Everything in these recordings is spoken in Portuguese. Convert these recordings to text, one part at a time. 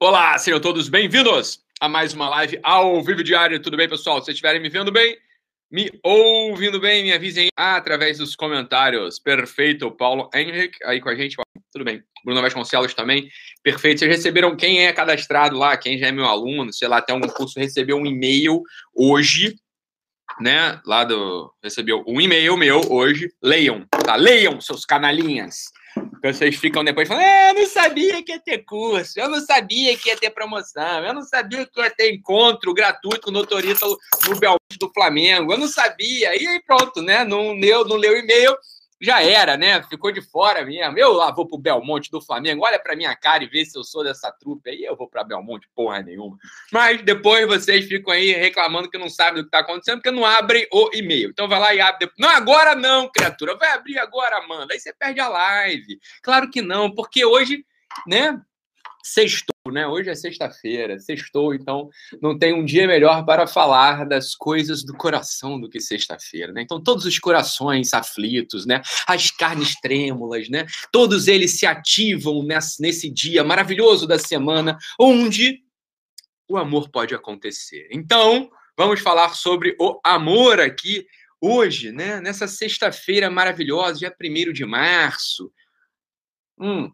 Olá, sejam todos bem-vindos a mais uma live ao vivo diário. Tudo bem, pessoal? Se estiverem me vendo bem, me ouvindo bem, me avisem através dos comentários. Perfeito, Paulo Henrique aí com a gente. Tudo bem. Bruno Vasconcelos também. Perfeito. Vocês receberam quem é cadastrado lá, quem já é meu aluno, sei lá, até algum curso, recebeu um e-mail hoje, né? Lá do. Recebeu um e-mail meu hoje. Leiam, tá? Leiam, seus canalinhas. Vocês ficam depois falando, é, eu não sabia que ia ter curso, eu não sabia que ia ter promoção, eu não sabia que ia ter encontro gratuito com o motorista no Belmonte do Flamengo, eu não sabia. E aí pronto, né? Não leu, não leu e-mail, já era, né? Ficou de fora mesmo. Eu lá vou pro Belmonte do Flamengo, olha pra minha cara e vê se eu sou dessa trupe aí, eu vou pra Belmonte, porra nenhuma. Mas depois vocês ficam aí reclamando que não sabem do que tá acontecendo, porque não abrem o e-mail. Então vai lá e abre. Não, agora não, criatura. Vai abrir agora, Amanda. Aí você perde a live. Claro que não, porque hoje, né? Sextou, né? Hoje é sexta-feira, sextou, então não tem um dia melhor para falar das coisas do coração do que sexta-feira, né? Então todos os corações aflitos, né? As carnes trêmulas, né? Todos eles se ativam nesse, nesse dia maravilhoso da semana, onde o amor pode acontecer. Então, vamos falar sobre o amor aqui hoje, né? Nessa sexta-feira maravilhosa, dia 1 de março. Hum,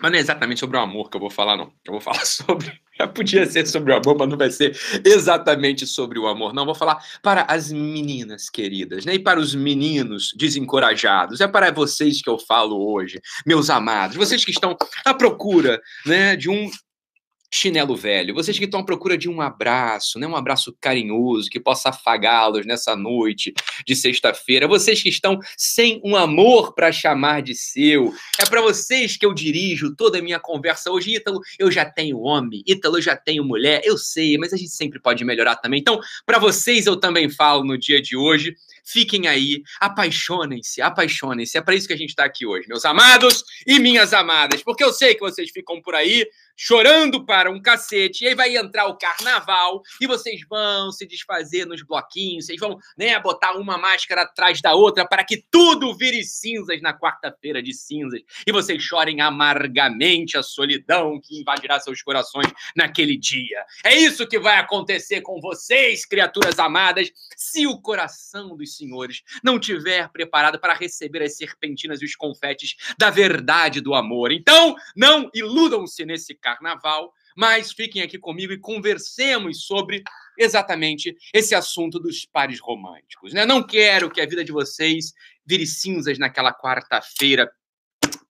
mas não é exatamente sobre o amor que eu vou falar, não. Eu vou falar sobre. Já podia ser sobre o amor, mas não vai ser exatamente sobre o amor, não. Vou falar para as meninas queridas, né? E para os meninos desencorajados. É para vocês que eu falo hoje, meus amados. Vocês que estão à procura, né, de um chinelo velho, vocês que estão à procura de um abraço, né? um abraço carinhoso que possa afagá-los nessa noite de sexta-feira, vocês que estão sem um amor para chamar de seu, é para vocês que eu dirijo toda a minha conversa hoje. Ítalo, eu já tenho homem, Ítalo, eu já tenho mulher, eu sei, mas a gente sempre pode melhorar também. Então, para vocês eu também falo no dia de hoje. Fiquem aí, apaixonem-se, apaixonem-se. É para isso que a gente está aqui hoje, meus amados e minhas amadas, porque eu sei que vocês ficam por aí chorando para um cacete, e aí vai entrar o carnaval, e vocês vão se desfazer nos bloquinhos, vocês vão né, botar uma máscara atrás da outra para que tudo vire cinzas na quarta-feira de cinzas, e vocês chorem amargamente a solidão que invadirá seus corações naquele dia. É isso que vai acontecer com vocês, criaturas amadas, se o coração dos senhores não tiver preparado para receber as serpentinas e os confetes da verdade do amor. Então, não iludam-se nesse carnaval, mas fiquem aqui comigo e conversemos sobre exatamente esse assunto dos pares românticos. Né? Não quero que a vida de vocês vire cinzas naquela quarta-feira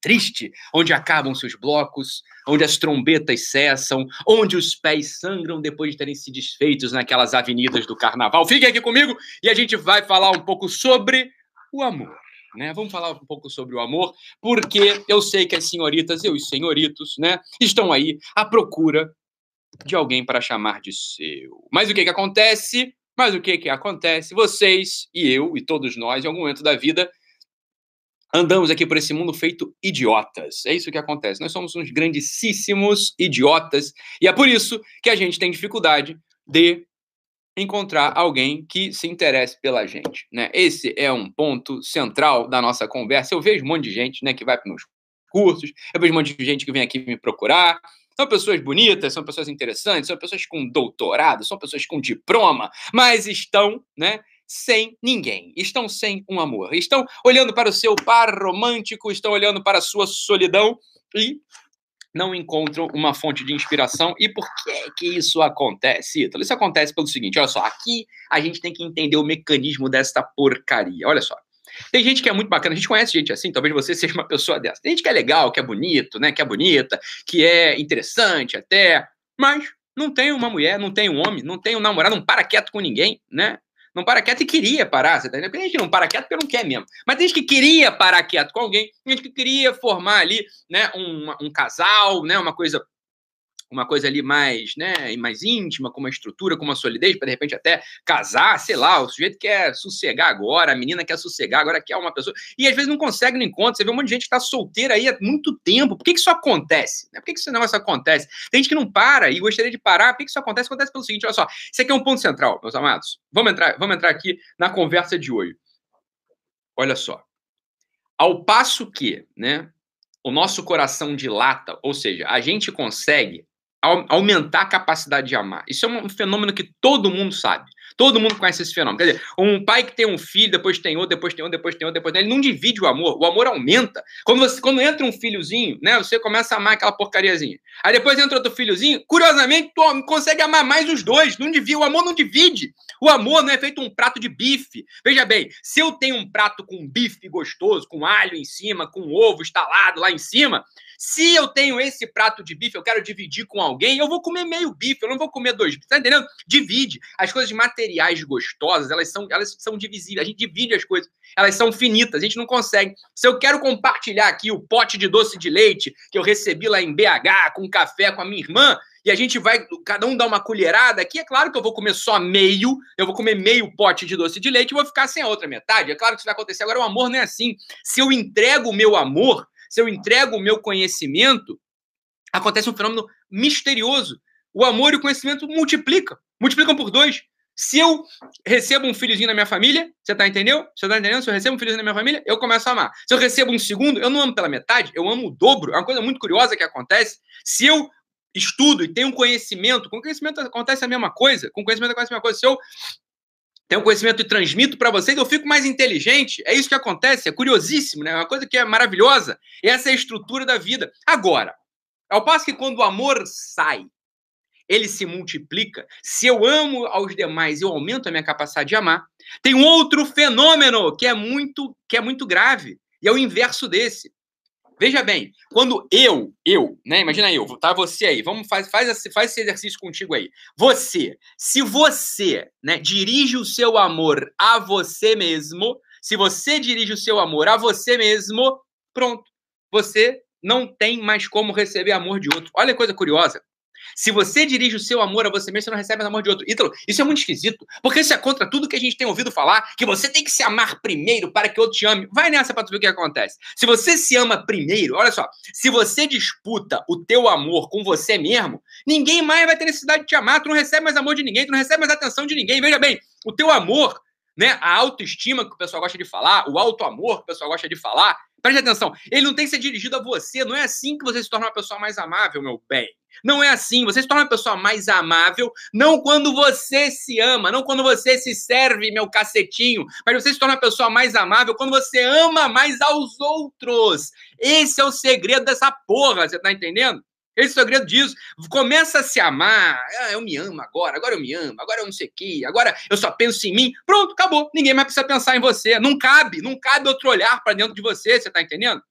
triste, onde acabam-se os blocos, onde as trombetas cessam, onde os pés sangram depois de terem se desfeitos naquelas avenidas do carnaval. Fiquem aqui comigo e a gente vai falar um pouco sobre o amor. Né? Vamos falar um pouco sobre o amor, porque eu sei que as senhoritas e os senhoritos né, estão aí à procura de alguém para chamar de seu. Mas o que, que acontece? Mas o que, que acontece? Vocês e eu e todos nós, em algum momento da vida, andamos aqui por esse mundo feito idiotas. É isso que acontece. Nós somos uns grandíssimos idiotas e é por isso que a gente tem dificuldade de encontrar alguém que se interesse pela gente, né? Esse é um ponto central da nossa conversa. Eu vejo um monte de gente, né, que vai para meus cursos, eu vejo um monte de gente que vem aqui me procurar. São pessoas bonitas, são pessoas interessantes, são pessoas com doutorado, são pessoas com diploma, mas estão, né, sem ninguém, estão sem um amor, estão olhando para o seu par romântico, estão olhando para a sua solidão e não encontram uma fonte de inspiração. E por que que isso acontece, Ítalo? Isso acontece pelo seguinte, olha só, aqui a gente tem que entender o mecanismo desta porcaria. Olha só. Tem gente que é muito bacana, a gente conhece gente assim, talvez você seja uma pessoa dessa. Tem gente que é legal, que é bonito, né, que é bonita, que é interessante até, mas não tem uma mulher, não tem um homem, não tem um namorado, não para quieto com ninguém, né? Não para quieto e queria parar, você tá entendendo? Tem gente que não para quieto porque não quer mesmo. Mas tem gente que queria parar quieto com alguém, tem gente que queria formar ali, né, um, um casal, né, uma coisa uma coisa ali mais, né, mais íntima, com uma estrutura, com uma solidez, para de repente até casar, sei lá, o sujeito quer sossegar agora, a menina quer sossegar, agora quer uma pessoa, e às vezes não consegue no encontro, você vê um monte de gente que está solteira aí há muito tempo, por que, que isso acontece? Por que, que esse negócio acontece? Tem gente que não para e gostaria de parar, por que, que isso acontece? Acontece pelo seguinte, olha só, isso aqui é um ponto central, meus amados, vamos entrar, vamos entrar aqui na conversa de hoje. Olha só, ao passo que, né, o nosso coração dilata, ou seja, a gente consegue aumentar a capacidade de amar. Isso é um fenômeno que todo mundo sabe. Todo mundo conhece esse fenômeno. Quer dizer, um pai que tem um filho, depois tem outro, depois tem outro, depois tem outro, depois tem outro, ele não divide o amor. O amor aumenta. Quando, você, quando entra um filhozinho, né, você começa a amar aquela porcariazinha. Aí depois entra outro filhozinho, curiosamente, tu consegue amar mais os dois. Não divide, o amor não divide. O amor não é feito um prato de bife. Veja bem, se eu tenho um prato com bife gostoso, com alho em cima, com ovo estalado lá em cima, se eu tenho esse prato de bife, eu quero dividir com alguém, eu vou comer meio bife, eu não vou comer dois bifes. Tá entendendo? Divide. As coisas materiais gostosas, elas são, elas são divisíveis. A gente divide as coisas. Elas são finitas, a gente não consegue. Se eu quero compartilhar aqui o pote de doce de leite que eu recebi lá em BH com café com a minha irmã, e a gente vai, cada um dá uma colherada aqui, é claro que eu vou comer só meio, eu vou comer meio pote de doce de leite e vou ficar sem a outra metade. É claro que isso vai acontecer. Agora, o amor não é assim. Se eu entrego o meu amor, se eu entrego o meu conhecimento, acontece um fenômeno misterioso. O amor e o conhecimento multiplicam, multiplicam por dois. Se eu recebo um filhozinho na minha família, você tá entendendo? Você tá entendendo? Se eu recebo um filhozinho na minha família, eu começo a amar. Se eu recebo um segundo, eu não amo pela metade, eu amo o dobro. É uma coisa muito curiosa que acontece. Se eu estudo e tenho um conhecimento, com conhecimento acontece a mesma coisa, com conhecimento acontece a mesma coisa. Se eu tenho conhecimento e transmito para vocês, eu fico mais inteligente. É isso que acontece, é curiosíssimo, né? É uma coisa que é maravilhosa. Essa é a estrutura da vida. Agora, ao passo que quando o amor sai, ele se multiplica. Se eu amo aos demais, eu aumento a minha capacidade de amar. Tem um outro fenômeno que é muito que é muito grave, e é o inverso desse. Veja bem, quando eu, eu, né? Imagina eu, tá você aí, vamos faz, faz, faz esse exercício contigo aí. Você, se você, né, dirige o seu amor a você mesmo, se você dirige o seu amor a você mesmo, pronto, você não tem mais como receber amor de outro. Olha que coisa curiosa. Se você dirige o seu amor a você mesmo, você não recebe amor de outro. Ítalo, isso é muito esquisito, porque isso é contra tudo que a gente tem ouvido falar, que você tem que se amar primeiro para que outro te ame. Vai nessa para tu ver o que acontece. Se você se ama primeiro, olha só, se você disputa o teu amor com você mesmo, ninguém mais vai ter necessidade de te amar, tu não recebe mais amor de ninguém, tu não recebe mais atenção de ninguém. Veja bem, o teu amor, né, a autoestima que o pessoal gosta de falar, o auto amor que o pessoal gosta de falar, preste atenção, ele não tem que ser dirigido a você, não é assim que você se torna uma pessoa mais amável, meu bem. Não é assim. Você se torna uma pessoa mais amável, não quando você se ama, não quando você se serve, meu cacetinho, mas você se torna uma pessoa mais amável quando você ama mais aos outros. Esse é o segredo dessa porra, você tá entendendo? Esse é o segredo disso. Começa a se amar. Ah, eu me amo agora, agora eu me amo, agora eu não sei o quê, agora eu só penso em mim. Pronto, acabou. Ninguém mais precisa pensar em você. Não cabe, não cabe outro olhar para dentro de você, você tá entendendo?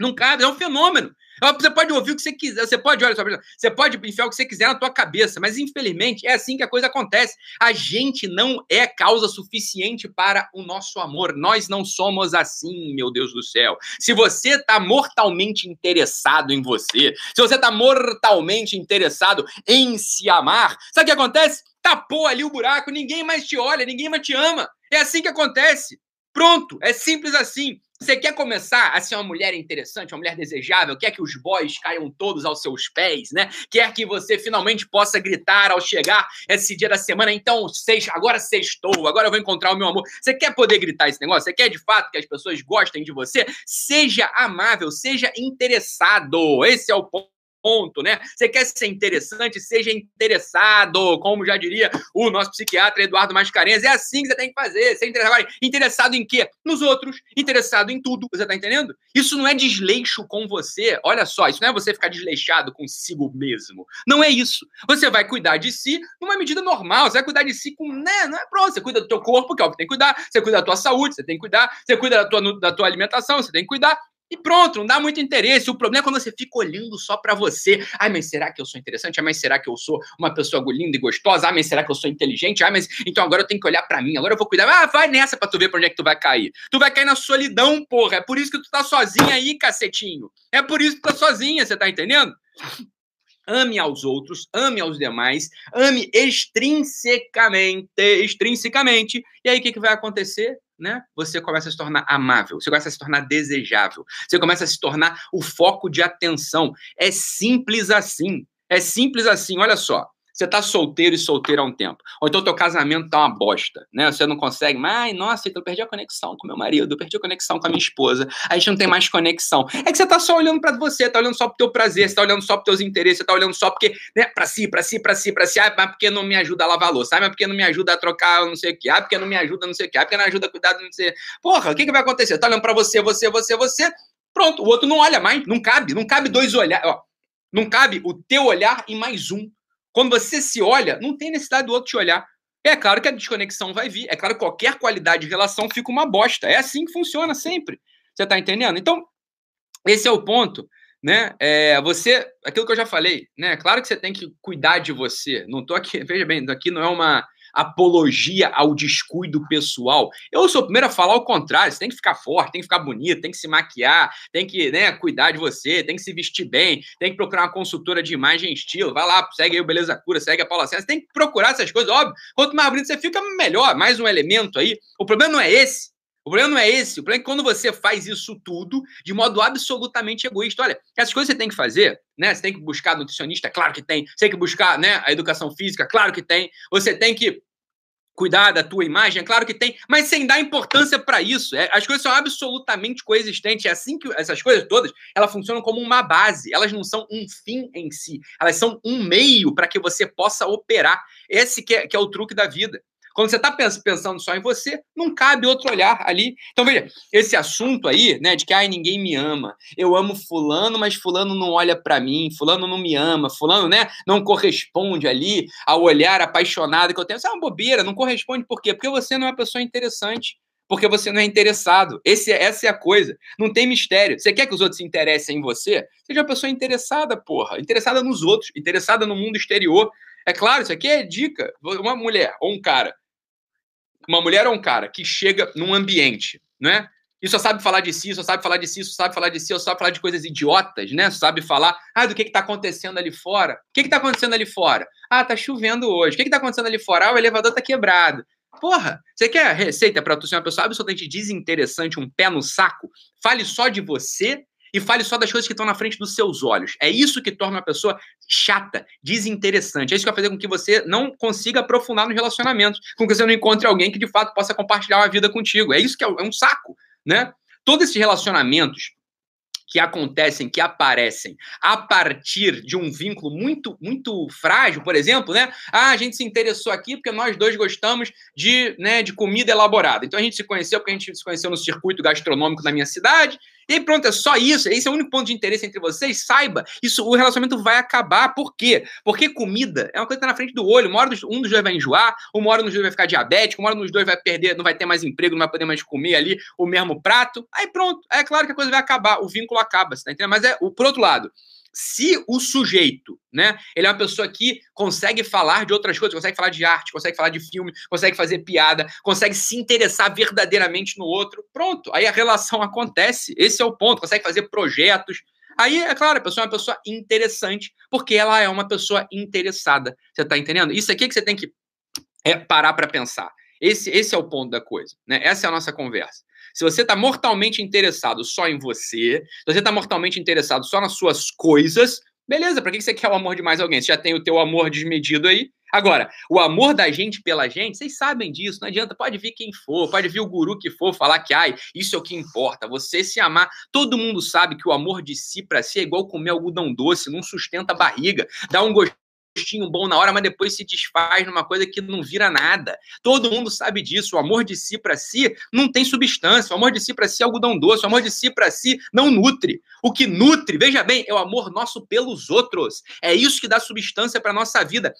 Não cabe, é um fenômeno. Você pode ouvir o que você quiser, você pode, olha só, você pode enfiar o que você quiser na tua cabeça, mas infelizmente é assim que a coisa acontece. A gente não é causa suficiente para o nosso amor. Nós não somos assim, meu Deus do céu. Se você está mortalmente interessado em você, se você está mortalmente interessado em se amar, sabe o que acontece? Tapou ali o buraco, ninguém mais te olha, ninguém mais te ama. É assim que acontece. Pronto, é simples assim. Você quer começar a ser uma mulher interessante, uma mulher desejável, quer que os boys caiam todos aos seus pés, né? Quer que você finalmente possa gritar ao chegar esse dia da semana, então, seis, agora sextou, agora eu vou encontrar o meu amor. Você quer poder gritar esse negócio? Você quer de fato que as pessoas gostem de você? Seja amável, seja interessado. Esse é o ponto ponto, né? Você quer ser interessante, seja interessado, como já diria o nosso psiquiatra Eduardo Mascarenhas. É assim que você tem que fazer. Ser interessado. Agora, interessado em quê? Nos outros, interessado em tudo. Você tá entendendo? Isso não é desleixo com você. Olha só, isso não é você ficar desleixado consigo mesmo. Não é isso. Você vai cuidar de si numa medida normal. Você vai cuidar de si com, né? Não é pronto. Você cuida do teu corpo, que é o que tem que cuidar. Você cuida da tua saúde, você tem que cuidar. Você cuida da tua, da tua alimentação, você tem que cuidar. E pronto, não dá muito interesse. O problema é quando você fica olhando só para você. Ai, mas será que eu sou interessante? Ai, mas será que eu sou uma pessoa linda e gostosa? Ai, mas será que eu sou inteligente? Ai, mas então agora eu tenho que olhar para mim. Agora eu vou cuidar. Ah, vai nessa pra tu ver pra onde é que tu vai cair. Tu vai cair na solidão, porra. É por isso que tu tá sozinha aí, cacetinho. É por isso que tu tá sozinha, você tá entendendo? ame aos outros, ame aos demais, ame extrinsecamente, extrinsecamente. E aí o que, que vai acontecer? Né? Você começa a se tornar amável, você começa a se tornar desejável, você começa a se tornar o foco de atenção. É simples assim. É simples assim, olha só. Você tá solteiro e solteiro há um tempo. Ou então teu casamento tá uma bosta, né? Você não consegue, mas, nossa, então eu perdi a conexão com meu marido, eu perdi a conexão com a minha esposa, a gente não tem mais conexão. É que você tá só olhando para você, tá olhando só pro teu prazer, você tá olhando só pros teus interesses, você tá olhando só porque, né, pra si, pra si, pra si, pra si, ah, mas porque não me ajuda a lavar louça, ah, mas porque não me ajuda a trocar não sei o que, ah, porque não me ajuda não sei o que, ah, porque não ajuda a cuidar não sei Porra, o que que vai acontecer? Tá olhando pra você, você, você, você, pronto, o outro não olha mais, não cabe, não cabe dois olhares, ó, não cabe o teu olhar e mais um. Quando você se olha, não tem necessidade do outro te olhar. É claro que a desconexão vai vir. É claro que qualquer qualidade de relação fica uma bosta. É assim que funciona sempre. Você está entendendo? Então, esse é o ponto. Né? É, você, aquilo que eu já falei, né? Claro que você tem que cuidar de você. Não tô aqui, veja bem, aqui não é uma apologia ao descuido pessoal. Eu sou o primeiro a falar o contrário. Você tem que ficar forte, tem que ficar bonito, tem que se maquiar, tem que né, cuidar de você, tem que se vestir bem, tem que procurar uma consultora de imagem e estilo. Vai lá, segue aí o Beleza Cura, segue a Paula César. Você tem que procurar essas coisas, óbvio. Quanto mais bonito você fica, melhor. Mais um elemento aí. O problema não é esse. O problema não é esse. O problema é quando você faz isso tudo de modo absolutamente egoísta. Olha, essas coisas você tem que fazer, né? Você tem que buscar nutricionista, claro que tem. Você tem que buscar, né, a educação física, claro que tem. Você tem que cuidar da tua imagem, é claro que tem, mas sem dar importância para isso. É, as coisas são absolutamente coexistentes. É assim que essas coisas todas, elas funcionam como uma base. Elas não são um fim em si. Elas são um meio para que você possa operar. Esse que é, que é o truque da vida. Quando você está pensando só em você, não cabe outro olhar ali. Então, veja, esse assunto aí, né, de que ai, ninguém me ama, eu amo fulano, mas fulano não olha para mim, fulano não me ama, fulano, né, não corresponde ali ao olhar apaixonado que eu tenho. Isso é uma bobeira, não corresponde por quê? Porque você não é uma pessoa interessante porque você não é interessado. Esse, essa é a coisa. Não tem mistério. Você quer que os outros se interessem em você? Seja uma pessoa interessada, porra. Interessada nos outros, interessada no mundo exterior. É claro, isso aqui é dica. Uma mulher ou um cara uma mulher ou um cara que chega num ambiente, né? E só sabe falar de si, só sabe falar de si, só sabe falar de si, só sabe falar de coisas idiotas, né? Só sabe falar, ah, do que que tá acontecendo ali fora? O que que tá acontecendo ali fora? Ah, tá chovendo hoje. O que que tá acontecendo ali fora? Ah, o elevador tá quebrado. Porra, você quer receita para tu ser uma pessoa absolutamente desinteressante, um pé no saco? Fale só de você e fale só das coisas que estão na frente dos seus olhos. É isso que torna uma pessoa chata, desinteressante. É isso que vai fazer com que você não consiga aprofundar nos relacionamentos, com que você não encontre alguém que de fato possa compartilhar uma vida contigo. É isso que é, é um saco, né? Todos esses relacionamentos que acontecem, que aparecem a partir de um vínculo muito, muito frágil, por exemplo, né? Ah, a gente se interessou aqui porque nós dois gostamos de, né, de comida elaborada. Então a gente se conheceu porque a gente se conheceu no circuito gastronômico da minha cidade e pronto, é só isso. Esse é o único ponto de interesse entre vocês. Saiba, isso, o relacionamento vai acabar. Por quê? Porque comida é uma coisa que tá na frente do olho. Uma hora um dos dois vai enjoar, uma hora um dos dois vai ficar diabético, uma hora um dos dois vai perder, não vai ter mais emprego, não vai poder mais comer ali o mesmo prato. Aí pronto, é claro que a coisa vai acabar, o vínculo acaba, você tá entendendo? Mas é, por outro lado, se o sujeito, né, ele é uma pessoa que consegue falar de outras coisas, consegue falar de arte, consegue falar de filme, consegue fazer piada, consegue se interessar verdadeiramente no outro, pronto, aí a relação acontece. Esse é o ponto, consegue fazer projetos. Aí, é claro, a pessoa é uma pessoa interessante, porque ela é uma pessoa interessada. Você tá entendendo? Isso aqui é que você tem que é, parar para pensar. Esse, esse é o ponto da coisa, né? Essa é a nossa conversa. Se você está mortalmente interessado só em você, se você está mortalmente interessado só nas suas coisas, beleza, para que você quer o amor de mais alguém? Você já tem o teu amor desmedido aí. Agora, o amor da gente pela gente, vocês sabem disso, não adianta, pode vir quem for, pode vir o guru que for falar que, ai, isso é o que importa, você se amar. Todo mundo sabe que o amor de si para si é igual comer algodão doce, não sustenta a barriga, dá um gostinho gostinho bom na hora, mas depois se desfaz numa coisa que não vira nada. Todo mundo sabe disso. O amor de si para si não tem substância. O amor de si para si é algodão doce. O amor de si para si não nutre. O que nutre, veja bem, é o amor nosso pelos outros. É isso que dá substância para nossa vida.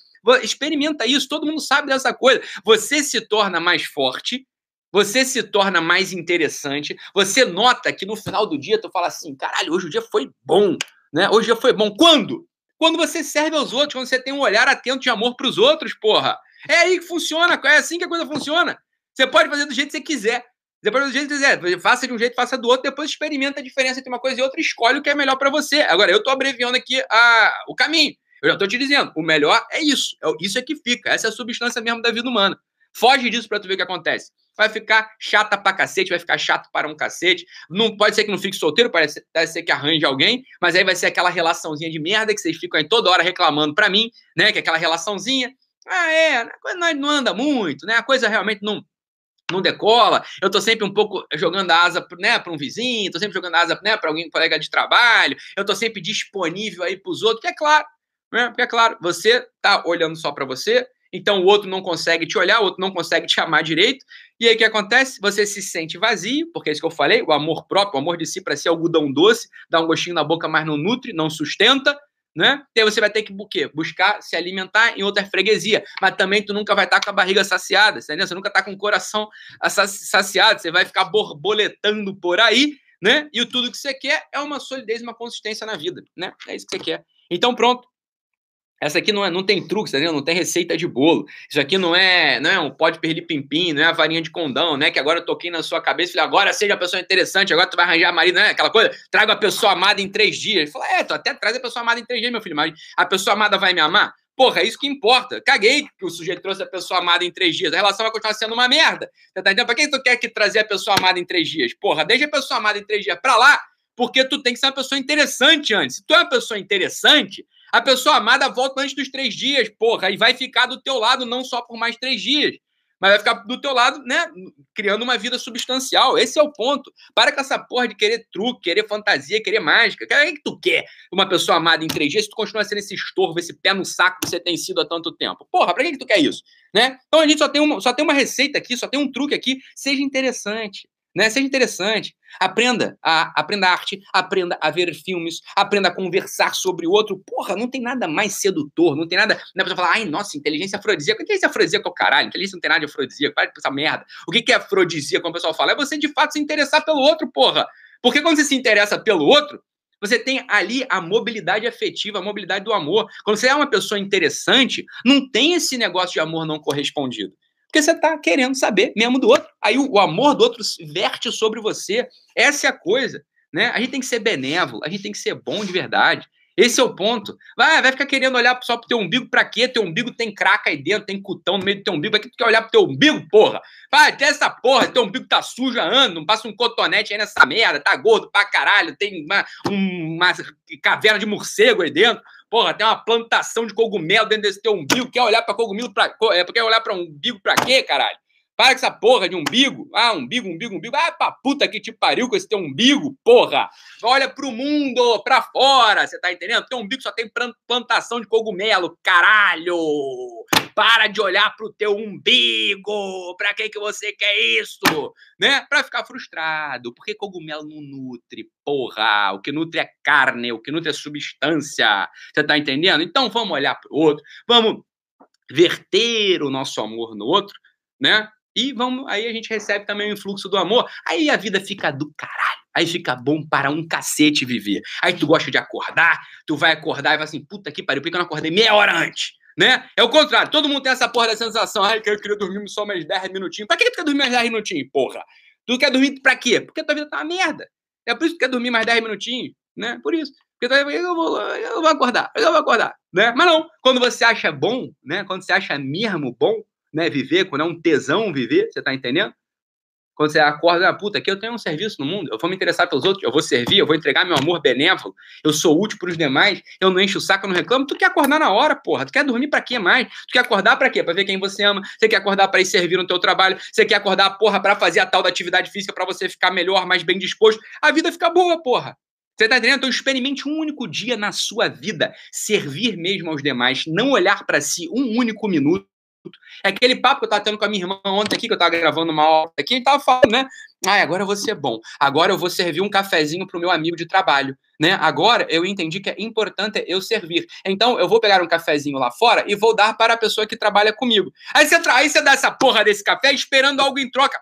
Experimenta isso. Todo mundo sabe dessa coisa. Você se torna mais forte você se torna mais interessante, você nota que no final do dia tu fala assim, caralho, hoje o dia foi bom, né? Hoje o dia foi bom. Quando? Quando você serve aos outros, quando você tem um olhar atento de amor para os outros, porra. É aí que funciona, é assim que a coisa funciona. Você pode fazer do jeito que você quiser. Você pode fazer do jeito que quiser. Faça de um jeito, faça do outro, depois experimenta a diferença entre uma coisa e outra escolhe o que é melhor para você. Agora, eu estou abreviando aqui a, o caminho. Eu já estou te dizendo, o melhor é isso. É isso é que fica. Essa é a substância mesmo da vida humana. Foge disso para tu ver o que acontece. vai ficar chata pra cacete, vai ficar chato para um cacete. Não pode ser que não fique solteiro, ser, pode ser que arranje alguém, mas aí vai ser aquela relaçãozinha de merda que vocês ficam aí toda hora reclamando pra mim, né? Que é aquela relaçãozinha. Ah, é, a coisa não anda muito, né? A coisa realmente não, não decola, eu tô sempre um pouco jogando a asa né, para um vizinho, tô sempre jogando a asa né, para alguém, colega de trabalho, eu tô sempre disponível aí para os outros, que é claro, né? Porque é claro, você tá olhando só para você, então o outro não consegue te olhar, o outro não consegue te amar direito. E aí o que acontece? Você se sente vazio, porque é isso que eu falei, o amor próprio, o amor de si para ser algodão doce, dá um gostinho na boca, mas não nutre, não sustenta, né? E aí você vai ter que o quê? buscar se alimentar em outra freguesia, mas também tu nunca vai estar tá com a barriga saciada, entendeu? Você nunca está com o coração saciado, você vai ficar borboletando por aí, né? E tudo que você quer é uma solidez, uma consistência na vida, né? É isso que você quer. Então pronto, essa aqui não, é, não tem truque? Não tem receita de bolo. Isso aqui não é, não é um pode perder pimpim, não é a varinha de condão, né? Que agora eu toquei na sua cabeça e falei, agora seja a pessoa interessante, agora tu vai arranjar marido, né? Aquela coisa, traga a pessoa amada em três dias. Ele falou, é, tu até traz a pessoa amada em três dias, meu filho, mas a pessoa amada vai me amar? Porra, é isso que importa. Caguei que o sujeito trouxe a pessoa amada em três dias. A relação vai continuar sendo uma merda. Você tá entendendo? Pra que tu quer que trazer a pessoa amada em três dias? Porra, deixa a pessoa amada em três dias pra lá, porque tu tem que ser uma pessoa interessante antes. Se tu é uma pessoa interessante, a pessoa amada volta antes dos três dias, porra, e vai ficar do teu lado não só por mais três dias, mas vai ficar do teu lado, né, criando uma vida substancial. Esse é o ponto. Para com essa porra de querer truque, querer fantasia, querer mágica. O que, é que tu quer uma pessoa amada em três dias se tu continua sendo esse estorvo, esse pé no saco que você tem sido há tanto tempo? Porra, pra que, que tu quer isso? Né? Então a gente só tem, uma, só tem uma receita aqui, só tem um truque aqui. Seja interessante. Né? Seja interessante. Aprenda a aprenda arte, aprenda a ver filmes, aprenda a conversar sobre o outro. Porra, não tem nada mais sedutor, não tem nada. Não é pra falar, ai, nossa, inteligência afrodisíaca. Inteligência afrodisíaca é o caralho, inteligência não tem nada de afrodisíaca. Para com essa merda. O que é afrodisíaca, como o pessoal fala? É você de fato se interessar pelo outro, porra. Porque quando você se interessa pelo outro, você tem ali a mobilidade afetiva, a mobilidade do amor. Quando você é uma pessoa interessante, não tem esse negócio de amor não correspondido. Porque você está querendo saber mesmo do outro. Aí o, amor do outro verte sobre você. Essa é a coisa. Né? A gente tem que ser benévolo, a gente tem que ser bom de verdade. Esse é o ponto. Vai, vai ficar querendo olhar só pro teu umbigo pra quê? Teu umbigo tem craca aí dentro, tem cutão no meio do teu umbigo. Pra que tu quer olhar pro teu umbigo, porra? Vai, tem essa porra, teu umbigo tá sujo há não passa um cotonete aí nessa merda, tá gordo pra caralho, tem uma, uma caverna de morcego aí dentro. Porra, tem uma plantação de cogumelo dentro desse teu umbigo. Quer olhar pra cogumelo pra. É, quer olhar pra umbigo pra quê, caralho? Para com essa porra de umbigo. Ah, umbigo, umbigo, umbigo. Ah, pra puta que te pariu com esse teu umbigo, porra. Olha pro mundo, pra fora, você tá entendendo? Teu umbigo só tem plantação de cogumelo, caralho. Para de olhar pro teu umbigo. Pra que que você quer isso? Né? Pra ficar frustrado. Porque cogumelo não nutre, porra. O que nutre é carne, o que nutre é substância. Você tá entendendo? Então vamos olhar pro outro. Vamos verter o nosso amor no outro, né? E vamos, aí a gente recebe também o influxo do amor. Aí a vida fica do caralho. Aí fica bom para um cacete viver. Aí tu gosta de acordar, tu vai acordar e vai assim, puta que pariu, por que eu não acordei meia hora antes? Né? É o contrário, todo mundo tem essa porra da sensação, ai, que eu queria dormir só mais 10 minutinhos. Pra que tu quer dormir mais 10 minutinhos, porra? Tu quer dormir pra quê? Porque tua vida tá uma merda. É por isso que tu quer dormir mais 10 minutinhos, né? Por isso. Porque eu vou, eu vou acordar, eu vou acordar, né? Mas não, quando você acha bom, né? Quando você acha mesmo bom, né, viver, quando é um tesão viver, você tá entendendo? Quando você acorda, ah, puta, aqui eu tenho um serviço no mundo, eu vou me interessar pelos outros, eu vou servir, eu vou entregar meu amor benévolo, eu sou útil para os demais, eu não encho o saco, eu não reclamo. Tu quer acordar na hora, porra. Tu quer dormir para quê mais? Tu quer acordar para quê? Para ver quem você ama. Você quer acordar para ir servir no teu trabalho. Você quer acordar, porra, para fazer a tal da atividade física para você ficar melhor, mais bem disposto. A vida fica boa, porra. Você tá entendendo? Então experimente um único dia na sua vida servir mesmo aos demais, não olhar para si um único minuto é aquele papo que eu tava tendo com a minha irmã ontem aqui, que eu tava gravando uma aula aqui, e tava falando, né? Ah, agora eu vou ser bom. Agora eu vou servir um cafezinho pro meu amigo de trabalho, né? Agora eu entendi que é importante eu servir. Então eu vou pegar um cafezinho lá fora e vou dar para a pessoa que trabalha comigo. Aí você. Aí você dá essa porra desse café esperando algo em troca.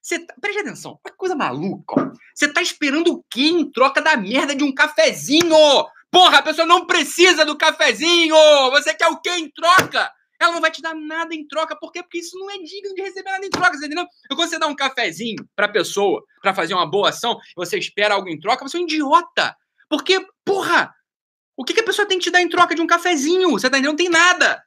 Você tá... Preste atenção, que coisa maluca. Você tá esperando o quê em troca da merda de um cafezinho? Porra, a pessoa não precisa do cafezinho! Você quer o quê em troca? Ela não vai te dar nada em troca. Por quê? Porque isso não é digno de receber nada em troca, você entendeu? E quando você dá um cafezinho pra pessoa, para fazer uma boa ação, você espera algo em troca, você é um idiota. Porque, porra, o que, que a pessoa tem que te dar em troca de um cafezinho? Você tá entendendo? Não tem nada.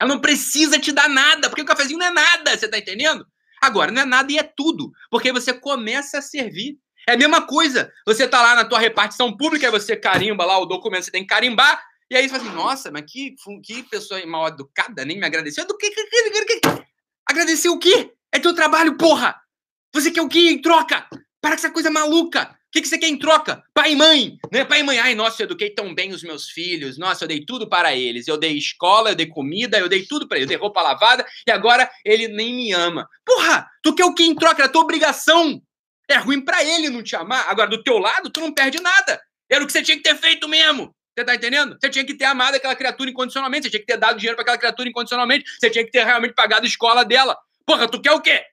Ela não precisa te dar nada, porque o cafezinho não é nada, você tá entendendo? Agora, não é nada e é tudo, porque você começa a servir. É a mesma coisa. Você tá lá na tua repartição pública, aí você carimba lá o documento, você tem que carimbar, e aí você fala assim, nossa, mas que, que pessoa mal educada, nem me agradeceu. Do que, que, que, que? Agradecer o quê? É teu trabalho, porra! Você quer o quê em troca? Para com essa coisa maluca! O que, que você quer em troca? Pai e mãe! Né? Pai e mãe, ai, nossa, eu eduquei tão bem os meus filhos, nossa, eu dei tudo para eles. Eu dei escola, eu dei comida, eu dei tudo para eles, eu dei roupa lavada e agora ele nem me ama. Porra! Tu quer o que em troca? É a tua obrigação! É ruim para ele não te amar. Agora, do teu lado, tu não perde nada. Era o que você tinha que ter feito mesmo. Você tá entendendo? Você tinha que ter amado aquela criatura incondicionalmente, você tinha que ter dado dinheiro para aquela criatura incondicionalmente, você tinha que ter realmente pagado a escola dela. Porra, tu quer o quê?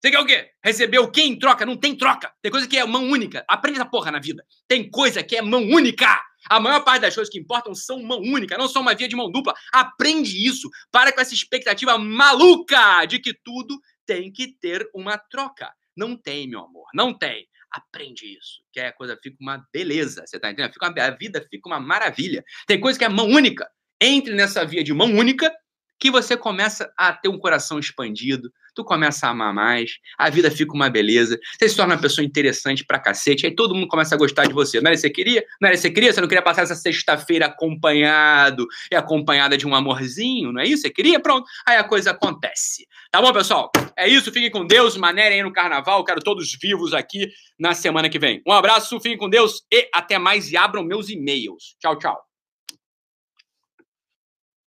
Você quer o quê? Receber o quê em troca? Não tem troca. Tem coisa que é mão única. Aprende essa porra na vida. Tem coisa que é mão única. A maior parte das coisas que importam são mão única, não são uma via de mão dupla. Aprende isso. Para com essa expectativa maluca de que tudo tem que ter uma troca. Não tem, meu amor. Não tem. Aprende isso, que a coisa fica uma beleza, você tá entendendo? Fica uma, a vida fica uma maravilha. Tem coisa que é mão única. Entre nessa via de mão única que você começa a ter um coração expandido, tu começa a amar mais, a vida fica uma beleza, você se torna uma pessoa interessante pra cacete, aí todo mundo começa a gostar de você. Não era isso que você queria? Não era isso que você queria? Você não queria passar essa sexta-feira acompanhado e acompanhada de um amorzinho, não é isso? Você queria? Pronto. Aí a coisa acontece. Tá bom, pessoal? É isso, fiquem com Deus, manerem aí no carnaval, quero todos vivos aqui na semana que vem. Um abraço, fiquem com Deus e até mais e abram meus e-mails. Tchau, tchau.